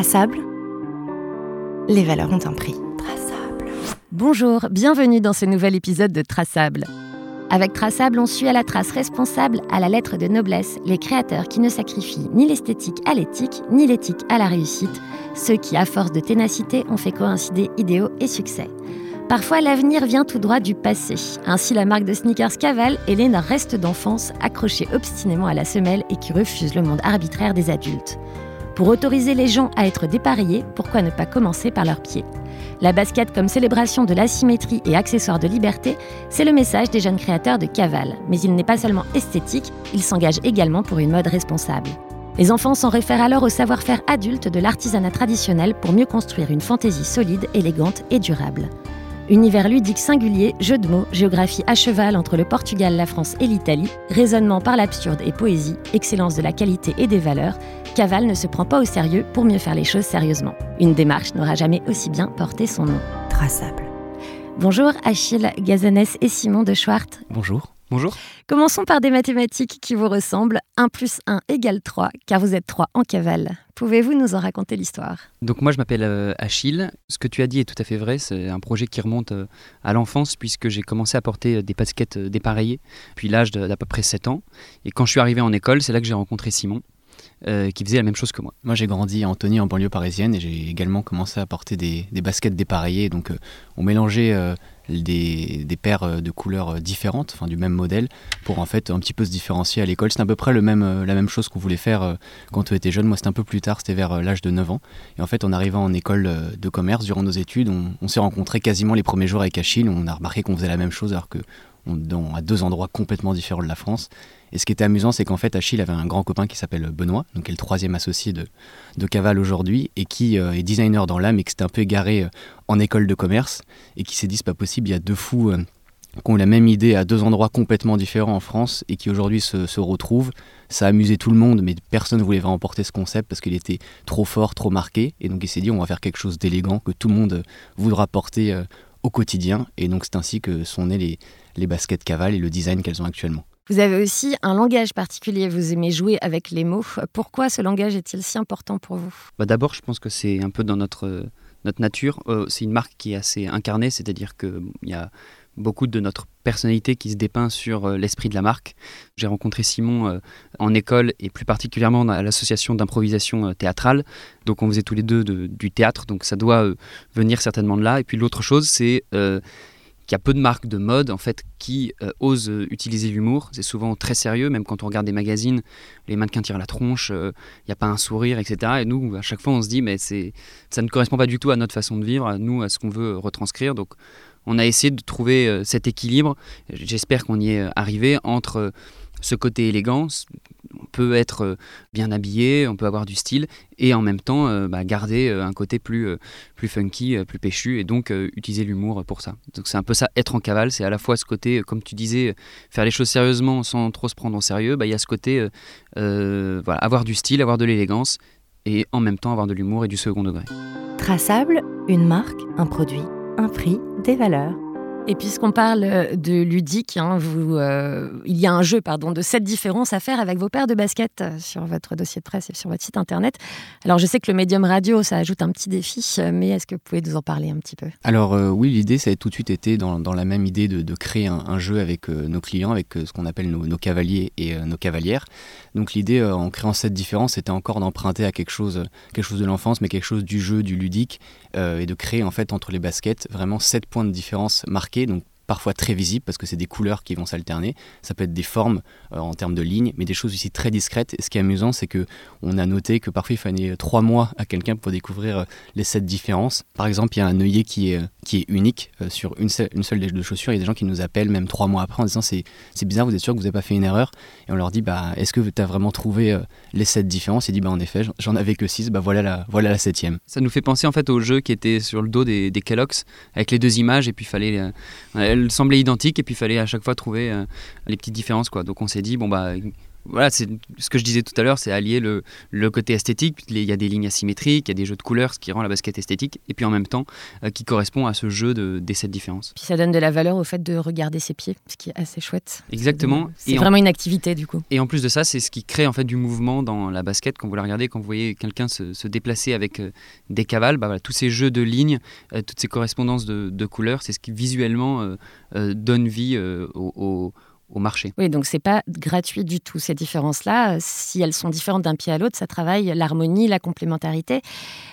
Traçable. Les valeurs ont un prix. Traçable. Bonjour, bienvenue dans ce nouvel épisode de Traçable. Avec Traçable, on suit à la trace responsable, à la lettre de noblesse, les créateurs qui ne sacrifient ni l'esthétique à l'éthique, ni l'éthique à la réussite, ceux qui, à force de ténacité, ont fait coïncider idéaux et succès. Parfois, l'avenir vient tout droit du passé. Ainsi, la marque de sneakers cavale et les reste d'enfance accrochés obstinément à la semelle et qui refuse le monde arbitraire des adultes. Pour autoriser les gens à être dépareillés, pourquoi ne pas commencer par leurs pieds? La basket comme célébration de l'asymétrie et accessoire de liberté, c'est le message des jeunes créateurs de Caval. Mais il n'est pas seulement esthétique, il s'engage également pour une mode responsable. Les enfants s'en réfèrent alors au savoir-faire adulte de l'artisanat traditionnel pour mieux construire une fantaisie solide, élégante et durable. Univers ludique singulier, jeu de mots, géographie à cheval entre le Portugal, la France et l'Italie, raisonnement par l'absurde et poésie, excellence de la qualité et des valeurs, Caval ne se prend pas au sérieux pour mieux faire les choses sérieusement. Une démarche n'aura jamais aussi bien porté son nom. Traçable. Bonjour Achille Gazanès et Simon de Schwartz. Bonjour. Bonjour. Commençons par des mathématiques qui vous ressemblent. 1 plus 1 égale 3, car vous êtes 3 en cavale. Pouvez-vous nous en raconter l'histoire? Donc moi je m'appelle euh, Achille. Ce que tu as dit est tout à fait vrai. C'est un projet qui remonte euh, à l'enfance puisque j'ai commencé à porter euh, des baskets dépareillées depuis l'âge d'à peu près 7 ans. Et quand je suis arrivé en école, c'est là que j'ai rencontré Simon. Qui faisait la même chose que moi. Moi j'ai grandi à Antony en banlieue parisienne et j'ai également commencé à porter des, baskets dépareillées. Donc on mélangeait des, des, paires euh, de couleurs euh, différentes, enfin du même modèle, pour en fait un petit peu se différencier à l'école. C'est à peu près le même, euh, la même chose qu'on voulait faire quand on était jeune. Moi, c'était un peu plus tard, c'était vers l'âge de 9 ans. Et en fait, en arrivant en école de commerce, durant nos études, on, s'est rencontrés quasiment les premiers jours avec Achille. On a remarqué qu'on faisait la même chose alors que à deux endroits complètement différents de la France. Et ce qui était amusant, c'est qu'en fait, Achille avait un grand copain qui s'appelle Benoît, donc qui est le troisième associé de, de Caval aujourd'hui, et qui euh, est designer dans l'âme et qui s'était un peu égaré euh, en école de commerce, et qui s'est dit, c'est pas possible, il y a deux fous euh, qui ont la même idée à deux endroits complètement différents en France, et qui aujourd'hui se, se, retrouvent. Ça a amusé tout le monde, mais personne ne voulait vraiment porter ce concept parce qu'il était trop fort, trop marqué, et donc il s'est dit, on va faire quelque chose d'élégant que tout le monde voudra porter au quotidien, et donc c'est ainsi que sont nés les, les baskets Caval et le design qu'elles ont actuellement. Vous avez aussi un langage particulier, vous aimez jouer avec les mots. Pourquoi ce langage est-il si important pour vous? Bah D'abord, je pense que c'est un peu dans notre, notre nature. Euh, c'est une marque qui est assez incarnée, c'est-à-dire qu'il y a beaucoup de notre personnalité qui se dépeint sur euh, l'esprit de la marque. J'ai rencontré Simon euh, en école et plus particulièrement à l'association d'improvisation théâtrale. Donc on faisait tous les deux du théâtre, donc ça doit venir certainement de là. Et puis l'autre chose, c'est qu'il y a peu de marques de mode en fait qui euh, osent euh, utiliser l'humour. C'est souvent très sérieux, même quand on regarde des magazines, les mannequins tirent la tronche, il euh, n'y a pas un sourire, etc. Et nous, à chaque fois, on se dit, mais c'est, ça ne correspond pas du tout à notre façon de vivre, à nous, à ce qu'on veut retranscrire. Donc, on a essayé de trouver cet équilibre. J'espère qu'on y est arrivé entre ce côté élégance, on peut être euh, bien habillé, on peut avoir du style et en même temps euh, bah, garder euh, un côté plus, funky, plus péchu et donc utiliser l'humour pour ça. Donc c'est un peu ça, être en cavale, c'est à la fois ce côté, comme tu disais, faire les choses sérieusement sans trop se prendre au sérieux, bah, il y a ce côté, avoir du style, avoir de l'élégance et en même temps avoir de l'humour et du second degré. Traçable, une marque, un produit, un prix, des valeurs. Et puisqu'on parle euh, de ludique, hein, euh, il y a un jeu pardon, de cette différence à faire avec vos paires de basket euh, sur votre dossier de presse et sur votre site internet. Alors je sais que le médium radio, ça ajoute un petit défi, mais est-ce que vous pouvez nous en parler un petit peu? Alors oui, l'idée, ça a tout de suite été dans, la même idée de, créer un, jeu avec nos clients, avec ce qu'on appelle nos, nos, cavaliers et nos cavalières. Donc l'idée, en créant cette différence, c'était encore d'emprunter à quelque chose, quelque chose de l'enfance, mais quelque chose du jeu, du ludique, et de créer en fait entre les baskets vraiment sept points de différence marqués donc parfois très visibles parce que c'est des couleurs qui vont s'alterner. Ça peut être des formes euh, en termes de lignes, mais des choses aussi très discrètes. Et ce qui est amusant, c'est que on a noté que parfois il fallait trois mois à quelqu'un pour découvrir euh, les sept différences. Par exemple, il y a un œillet qui est, euh, qui est unique sur une seule, une seule de chaussures. Il y a des gens qui nous appellent même trois mois après en disant c'est, c'est bizarre, vous êtes sûr que vous n'avez pas fait une erreur? Et on leur dit bah est-ce que tu as vraiment trouvé les sept différences? Il dit bah en effet, j'en avais que six, bah voilà la, voilà la septième. Ça nous fait penser en fait au jeu qui était sur le dos des, des Kellogg's avec les deux images et puis il fallait elles semblaient identiques et puis il fallait à chaque fois trouver euh, les petites différences quoi. Donc on s'est dit bon bah voilà, c'est ce que je disais tout à l'heure, c'est allier le, le, côté esthétique. Il y a des lignes asymétriques, il y a des jeux de couleurs, ce qui rend la basket esthétique, et puis en même temps euh, qui correspond à ce jeu de, des sept différences. Puis ça donne de la valeur au fait de regarder ses pieds, ce qui est assez chouette. Exactement. C'est vraiment une activité du coup. Et en plus de ça, c'est ce qui crée en fait du mouvement dans la basket. Quand vous la regardez, quand vous voyez quelqu'un se, se, déplacer avec euh, des cavales, bah, voilà, tous ces jeux de lignes, euh, toutes ces correspondances de, de couleurs, c'est ce qui visuellement donne vie au, au au marché. Oui, donc c'est pas gratuit du tout ces différences-là. Si elles sont différentes d'un pied à l'autre, ça travaille l'harmonie, la complémentarité.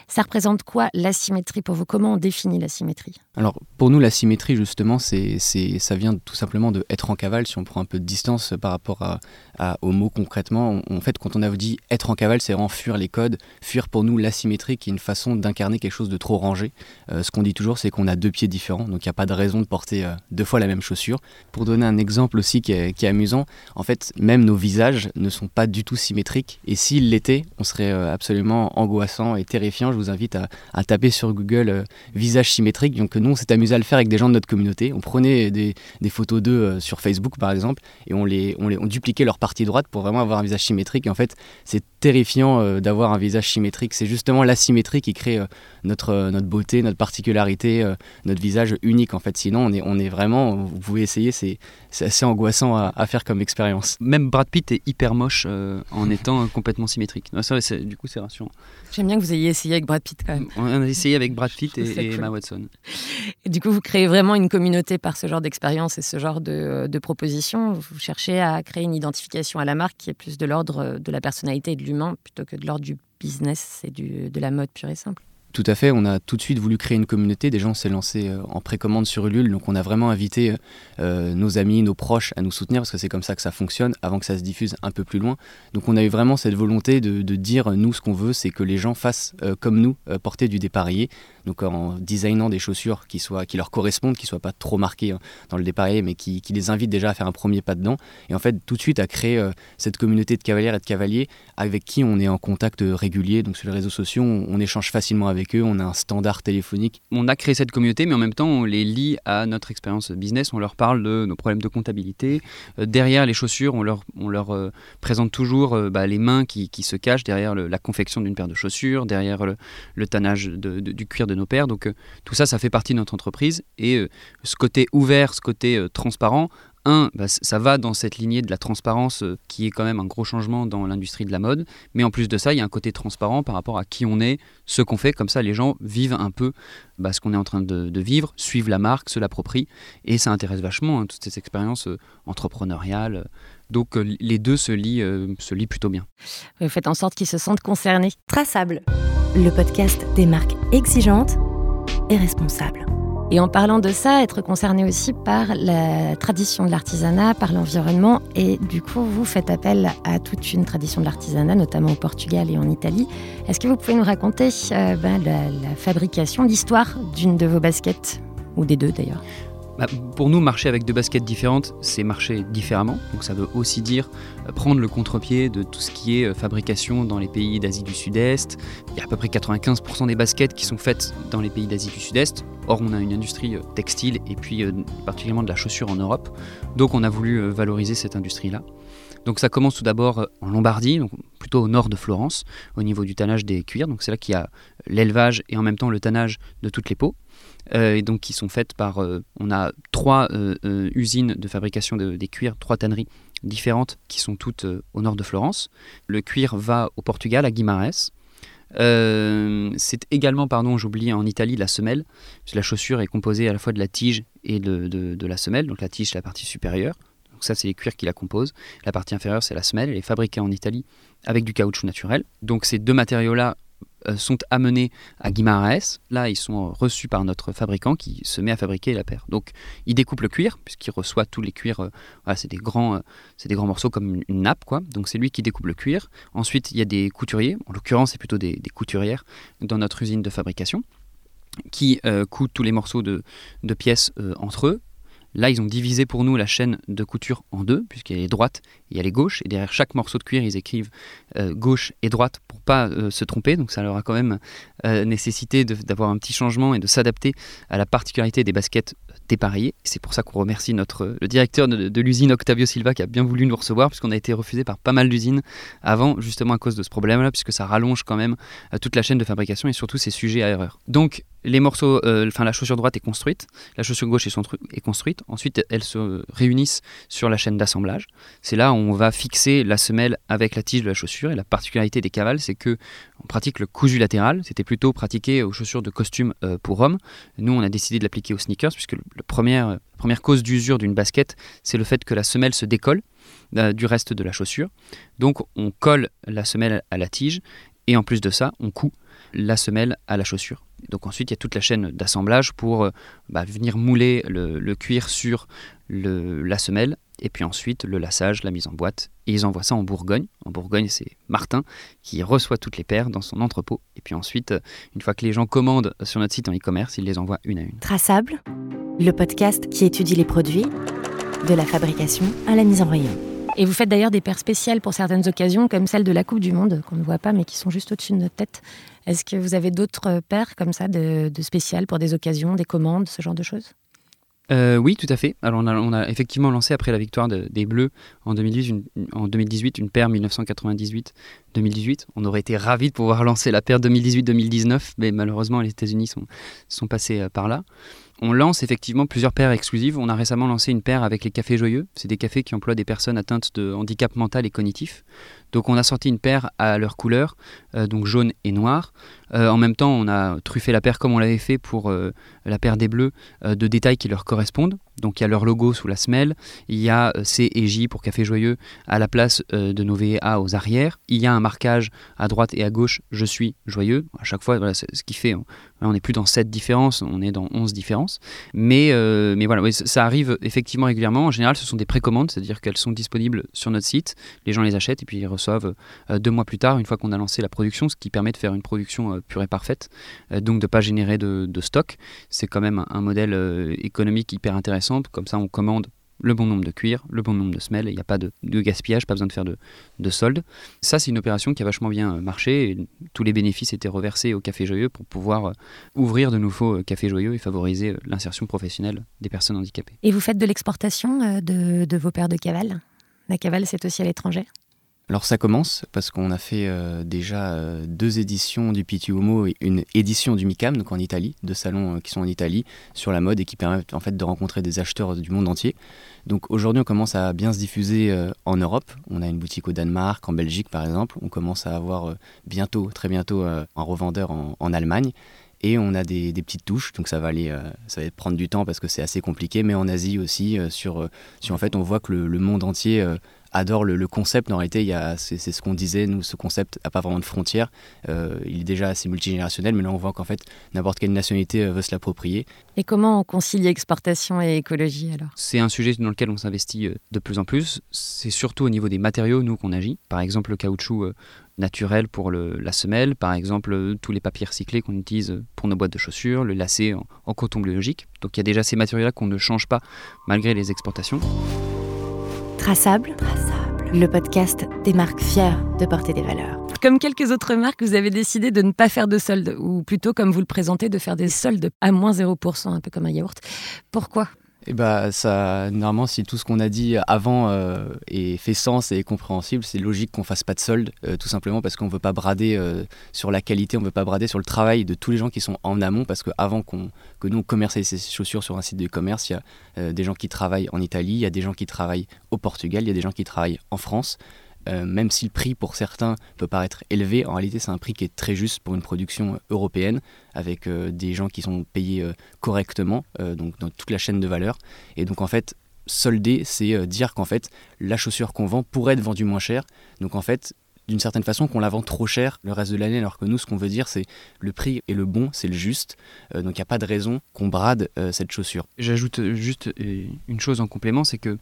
Ça représente quoi l'asymétrie pour vous? Comment on définit la symétrie Alors pour nous, la symétrie justement, c'est, c'est, ça vient tout simplement de être en cavale. Si on prend un peu de distance par rapport à, à, au mot concrètement, en fait, quand on a dit être en cavale, c'est vraiment fuir les codes. Fuir pour nous l'asymétrie, qui est une façon d'incarner quelque chose de trop rangé. Euh, ce qu'on dit toujours, c'est qu'on a deux pieds différents, donc il n'y a pas de raison de porter euh, deux fois la même chaussure. Pour donner un exemple aussi qui est, amusant, en fait, même nos visages ne sont pas du tout symétriques. Et s'ils l'étaient, on serait euh, absolument angoissant et terrifiant je vous invite à, taper sur Google euh, visage symétrique. Donc nous, on s'est amusé à le faire avec des gens de notre communauté. On prenait des, photos d'eux euh, sur Facebook, par exemple, et on les, on dupliquait leur partie droite pour vraiment avoir un visage symétrique. En fait, c'est terrifiant d'avoir un visage symétrique. C'est justement la symétrie qui crée notre, notre beauté, notre particularité, notre visage unique. En fait, sinon, on est, on est vraiment, vous pouvez essayer, c'est assez angoissant à, à, faire comme expérience. Même Brad Pitt est hyper moche euh, en étant complètement symétrique. Non, ça, du coup, c'est rassurant. J'aime bien que vous ayez essayé avec Brad Pitt quand même. On a essayé avec Brad Pitt et, et cool. Emma Watson. Et du coup, vous créez vraiment une communauté par ce genre d'expérience et ce genre de, de propositions. Vous cherchez à créer une identification à la marque qui est plus de l'ordre de la personnalité et de l'humain plutôt que de l'ordre du business et du, de la mode pure et simple. Tout à fait, on a tout de suite voulu créer une communauté. Déjà, on s'est lancé euh, en précommande sur Ulule, donc on a vraiment invité euh, nos amis, nos proches à nous soutenir parce que c'est comme ça que ça fonctionne avant que ça se diffuse un peu plus loin. Donc, on a eu vraiment cette volonté de, dire nous ce qu'on veut, c'est que les gens fassent euh, comme nous, porter du dépareillé. Donc, en designant des chaussures qui, soient, qui leur correspondent, qui ne soient pas trop marquées hein, dans le dépareillé, mais qui, les invitent déjà à faire un premier pas dedans. Et en fait, tout de suite à créer cette communauté de cavalières et de cavaliers avec qui on est en contact régulier. Donc, sur les réseaux sociaux, on échange facilement avec eux. On a un standard téléphonique. On a créé cette communauté, mais en même temps, on les lie à notre expérience business. On leur parle de nos problèmes de comptabilité. Euh, derrière les chaussures, on leur, euh, présente toujours euh, bah, les mains qui, se cachent derrière la confection d'une paire de chaussures, derrière le, tannage du cuir de nos paires. Donc, tout ça, ça fait partie de notre entreprise. Et ce côté ouvert, ce côté transparent, un, bah, ça va dans cette lignée de la transparence euh, qui est quand même un gros changement dans l'industrie de la mode. Mais en plus de ça, il y a un côté transparent par rapport à qui on est, ce qu'on fait. Comme ça, les gens vivent un peu bah, ce qu'on est en train de, de, vivre, suivent la marque, se l'approprient. Et ça intéresse vachement hein, toutes ces expériences euh, entrepreneuriales. Donc euh, les deux se lient, euh, se lient plutôt bien. Vous faites en sorte qu'ils se sentent concernés. Traçable, le podcast des marques exigeantes et responsables. Et en parlant de ça, être concerné aussi par la tradition de l'artisanat, par l'environnement, et du coup, vous faites appel à toute une tradition de l'artisanat, notamment au Portugal et en Italie. Est-ce que vous pouvez nous raconter euh, ben, la, la fabrication, l'histoire d'une de vos baskets, ou des deux d'ailleurs bah, pour nous, marcher avec deux baskets différentes, c'est marcher différemment. Donc ça veut aussi dire euh, prendre le contre-pied de tout ce qui est euh, fabrication dans les pays d'Asie du Sud-Est. Il y a à peu près 95% des baskets qui sont faites dans les pays d'Asie du Sud-Est. Or, on a une industrie euh, textile et puis particulièrement de la chaussure en Europe. Donc on a voulu valoriser cette industrie-là. Donc ça commence tout d'abord en Lombardie, donc plutôt au nord de Florence, au niveau du tannage des cuirs. Donc c'est là qu'il y a l'élevage et en même temps le tannage de toutes les peaux euh, et donc qui sont faites par. Euh, on a trois euh, euh usines de fabrication de, des cuirs, trois tanneries différentes qui sont toutes euh, au nord de Florence. Le cuir va au Portugal, à Guimarães. c'est également, pardon, j'oublie, en Italie, la semelle. La chaussure est composée à la fois de la tige et de, de, de la semelle. Donc la tige, c'est la partie supérieure. Donc ça, c'est les cuirs qui la composent. La partie inférieure, c'est la semelle. Elle est fabriquée en Italie avec du caoutchouc naturel. Donc ces deux matériaux-là euh, sont amenés à Guimarães. Là, ils sont reçus par notre fabricant qui se met à fabriquer la paire. Donc, il découpe le cuir, puisqu'il reçoit tous les cuirs. Euh, voilà, c'est des, grands, euh, c'est des grands morceaux comme une, nappe, quoi. Donc, c'est lui qui découpe le cuir. Ensuite, il y a des couturiers. En l'occurrence, c'est plutôt des, couturières dans notre usine de fabrication qui euh, tous les morceaux de, pièces entre eux Là, ils ont divisé pour nous la chaîne de couture en deux, puisqu'elle est droite et elle est gauche. Et derrière chaque morceau de cuir, ils écrivent euh, gauche et droite pour pas euh, se tromper. Donc ça leur a quand même euh, nécessité d'avoir un petit changement et de s'adapter à la particularité des baskets dépareillées. C'est pour ça qu'on remercie notre, le directeur de, l'usine Octavio Silva qui a bien voulu nous recevoir, puisqu'on a été refusé par pas mal d'usines avant, justement à cause de ce problème-là, puisque ça rallonge quand même toute la chaîne de fabrication et surtout c'est sujet à erreur. Donc les morceaux, enfin la chaussure droite est construite, la chaussure gauche est construite. Ensuite, elles se réunissent sur la chaîne d'assemblage. C'est là où on va fixer la semelle avec la tige de la chaussure. Et la particularité des cavales, c'est que on pratique le cousu latéral. C'était plutôt pratiqué aux chaussures de costume euh, pour hommes. Nous, on a décidé de l'appliquer aux sneakers, puisque première, la première cause d'usure d'une basket, c'est le fait que la semelle se décolle euh, du reste de la chaussure. Donc, on colle la semelle à la tige. Et en plus de ça, on coud la semelle à la chaussure. Donc ensuite, il y a toute la chaîne d'assemblage pour euh, bah, venir mouler le, cuir sur la semelle, et puis ensuite le lassage, la mise en boîte. Et ils envoient ça en Bourgogne. En Bourgogne, c'est Martin qui reçoit toutes les paires dans son entrepôt. Et puis ensuite, une fois que les gens commandent sur notre site en e-commerce, il les envoie une à une. Traçable, le podcast qui étudie les produits, de la fabrication à la mise en rayon. Et vous faites d'ailleurs des paires spéciales pour certaines occasions, comme celle de la Coupe du Monde, qu'on ne voit pas, mais qui sont juste au-dessus de notre tête. Est-ce que vous avez d'autres paires comme ça, de, spéciales pour des occasions, des commandes, ce genre de choses? Euh, oui, tout à fait. Alors on a, effectivement lancé après la victoire des Bleus en 2018 une, en 2018 une paire 1998-2018. On aurait été ravis de pouvoir lancer la paire 2018-2019, mais malheureusement les États-Unis sont, sont passés euh, par là on lance effectivement plusieurs paires exclusives. On a récemment lancé une paire avec les cafés joyeux. C'est des cafés qui emploient des personnes atteintes de handicap mental et cognitif. Donc on a sorti une paire à leur couleur, euh, donc jaune et noir. Euh, en même temps, on a truffé la paire comme on l'avait fait pour euh, la paire des bleus de détails qui leur correspondent. Donc il y a leur logo sous la semelle, il y a C et J pour Café Joyeux à la place de nos VA aux arrières. Il y a un marquage à droite et à gauche, je suis joyeux. À chaque fois, ce qui fait, on n'est plus dans 7 différences, on est dans 11 différences. Mais, mais voilà, ça arrive effectivement régulièrement. En général, ce sont des précommandes, c'est-à-dire qu'elles sont disponibles sur notre site, les gens les achètent et puis ils reçoivent euh, deux mois plus tard, une fois qu'on a lancé la production, ce qui permet de faire une production euh, pure et parfaite, euh, donc de ne pas générer de, stock. C'est quand même un modèle économique hyper intéressant. Comme ça, on commande le bon nombre de cuir, le bon nombre de semelles, il n'y a pas de, gaspillage, pas besoin de faire de, de solde. Ça, c'est une opération qui a vachement bien marché. Et tous les bénéfices étaient reversés au Café Joyeux pour pouvoir ouvrir de nouveaux cafés joyeux et favoriser l'insertion professionnelle des personnes handicapées. Et vous faites de l'exportation de, de, vos paires de cavales? La cavale, c'est aussi à l'étranger? Alors ça commence parce qu'on a fait euh, déjà euh, deux éditions du Pitti Uomo et une édition du MICAM, donc en Italie, deux salons euh, qui sont en Italie sur la mode et qui permettent en fait de rencontrer des acheteurs du monde entier. Donc aujourd'hui on commence à bien se diffuser en Europe. On a une boutique au Danemark, en Belgique par exemple. On commence à avoir bientôt, très bientôt, un revendeur en, Allemagne. Et on a des, petites touches, donc ça va aller, ça va prendre du temps parce que c'est assez compliqué, mais en Asie aussi, sur, en fait on voit que le monde entier adore le, concept. En réalité, c'est, ce qu'on disait, nous, ce concept n'a pas vraiment de frontières. Euh, il est déjà assez multigénérationnel, mais là, on voit qu'en fait, n'importe quelle nationalité euh, veut se l'approprier. Et comment on concilie exportation et écologie alors? C'est un sujet dans lequel on s'investit euh, de plus en plus. C'est surtout au niveau des matériaux, nous, qu'on agit. Par exemple, le caoutchouc naturel pour la semelle, par exemple tous les papiers recyclés qu'on utilise pour nos boîtes de chaussures, le lacet en, en coton biologique. Donc il y a déjà ces matériaux-là qu'on ne change pas malgré les exportations. Traçable, le podcast des marques fières de porter des valeurs. Comme quelques autres marques, vous avez décidé de ne pas faire de soldes, ou plutôt comme vous le présentez, de faire des soldes à moins 0%, un peu comme un yaourt. Pourquoi? Et eh bah ça, normalement, si tout ce qu'on a dit avant euh, fait sens et est compréhensible, c'est logique qu'on fasse pas de solde, euh, tout simplement parce qu'on veut pas brader euh, sur la qualité, on veut pas brader sur le travail de tous les gens qui sont en amont, parce que avant qu'on que nous commercialisions ces chaussures sur un site de commerce, il y a des gens qui travaillent en Italie, il y a des gens qui travaillent au Portugal, il y a des gens qui travaillent en France. Euh, même si le prix pour certains peut paraître élevé, en réalité c'est un prix qui est très juste pour une production européenne, avec euh, des gens qui sont payés euh, correctement, donc dans toute la chaîne de valeur. Et donc en fait, solder, c'est dire qu'en fait la chaussure qu'on vend pourrait être vendue moins cher. Donc en fait, d'une certaine façon qu'on la vend trop cher le reste de l'année, alors que nous, ce qu'on veut dire, c'est le prix est le bon, c'est le juste. donc il n'y a pas de raison qu'on brade cette chaussure. J'ajoute juste une chose en complément, c'est que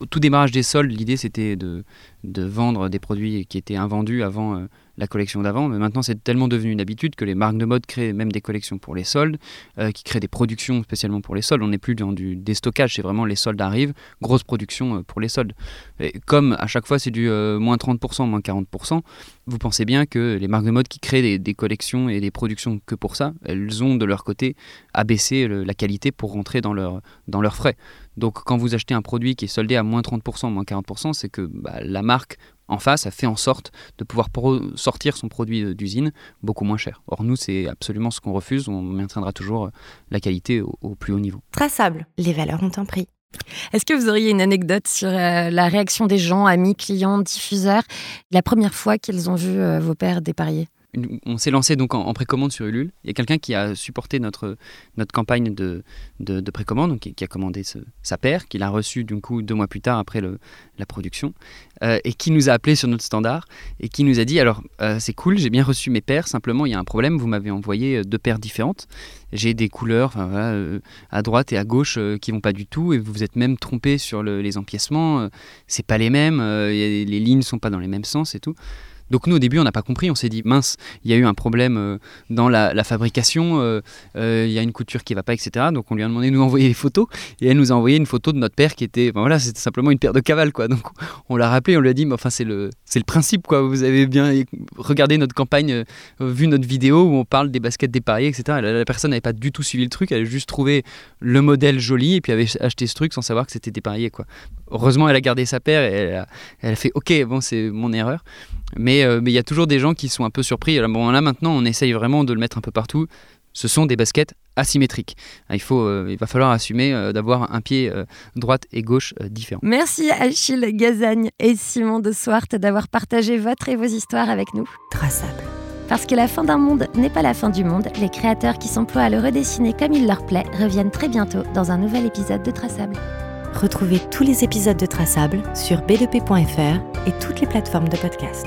au tout démarrage des soldes, l'idée c'était de, de, vendre des produits qui étaient invendus avant euh, la collection d'avant, mais maintenant c'est tellement devenu une habitude que les marques de mode créent même des collections pour les soldes, euh, qui créent des productions spécialement pour les soldes. On n'est plus dans du déstockage, c'est vraiment les soldes arrivent, grosse production pour les soldes. Et comme à chaque fois c'est du moins 30%, moins 40%, vous pensez bien que les marques de mode qui créent des, des collections et des productions que pour ça, elles ont de leur côté abaissé la qualité pour rentrer dans, leur, dans leurs frais. Donc quand vous achetez un produit qui est soldé à moins 30%, moins 40%, c'est que bah, la marque en face a fait en sorte de pouvoir sortir son produit d'usine beaucoup moins cher. Or nous, c'est absolument ce qu'on refuse, on maintiendra toujours euh, la qualité au, plus haut niveau. Traçable, les valeurs ont un prix. Est-ce que vous auriez une anecdote sur euh, la réaction des gens, amis, clients, diffuseurs, la première fois qu'ils ont vu euh, vos pères dépareiller on s'est lancé donc en, précommande sur Ulule. Il y a quelqu'un qui a supporté notre, notre campagne de, de, précommande, donc qui, a commandé sa paire, qui l'a reçu du coup deux mois plus tard après la production, euh, et qui nous a appelé sur notre standard et qui nous a dit alors euh, c'est cool, j'ai bien reçu mes paires, simplement il y a un problème, vous m'avez envoyé euh, deux paires différentes, j'ai des couleurs à droite et à gauche qui vont pas du tout, et vous vous êtes même trompé sur les empiècements, c'est pas les mêmes, les lignes sont pas dans les mêmes sens et tout. Donc nous au début on n'a pas compris, on s'est dit mince, il y a eu un problème euh, dans la, fabrication, euh, euh, il y a une couture qui va pas, etc. Donc on lui a demandé de nous envoyer les photos et elle nous a envoyé une photo de notre père qui était, ben voilà, c'était simplement une paire de cavales quoi. Donc on l'a rappelé, on lui a dit, mais enfin c'est le, le principe quoi. Vous avez bien regardé notre campagne, vu notre vidéo où on parle des baskets dépareillées, etc. La, personne n'avait pas du tout suivi le truc, elle a juste trouvé le modèle joli et puis avait acheté ce truc sans savoir que c'était dépareillé quoi. Heureusement elle a gardé sa paire et elle a, elle a fait ok bon c'est mon erreur. Euh, mais il y a toujours des gens qui sont un peu surpris. Alors, bon, là maintenant, on essaye vraiment de le mettre un peu partout. Ce sont des baskets asymétriques. Ah, il, faut, euh, il va falloir assumer euh, d'avoir un pied droite et gauche différent. Merci Achille Gazagne et Simon de Swart d'avoir partagé votre et vos histoires avec nous. Traçable. Parce que la fin d'un monde n'est pas la fin du monde, les créateurs qui s'emploient à le redessiner comme il leur plaît reviennent très bientôt dans un nouvel épisode de Traçable. Retrouvez tous les épisodes de Traçable sur b2p.fr et toutes les plateformes de podcast.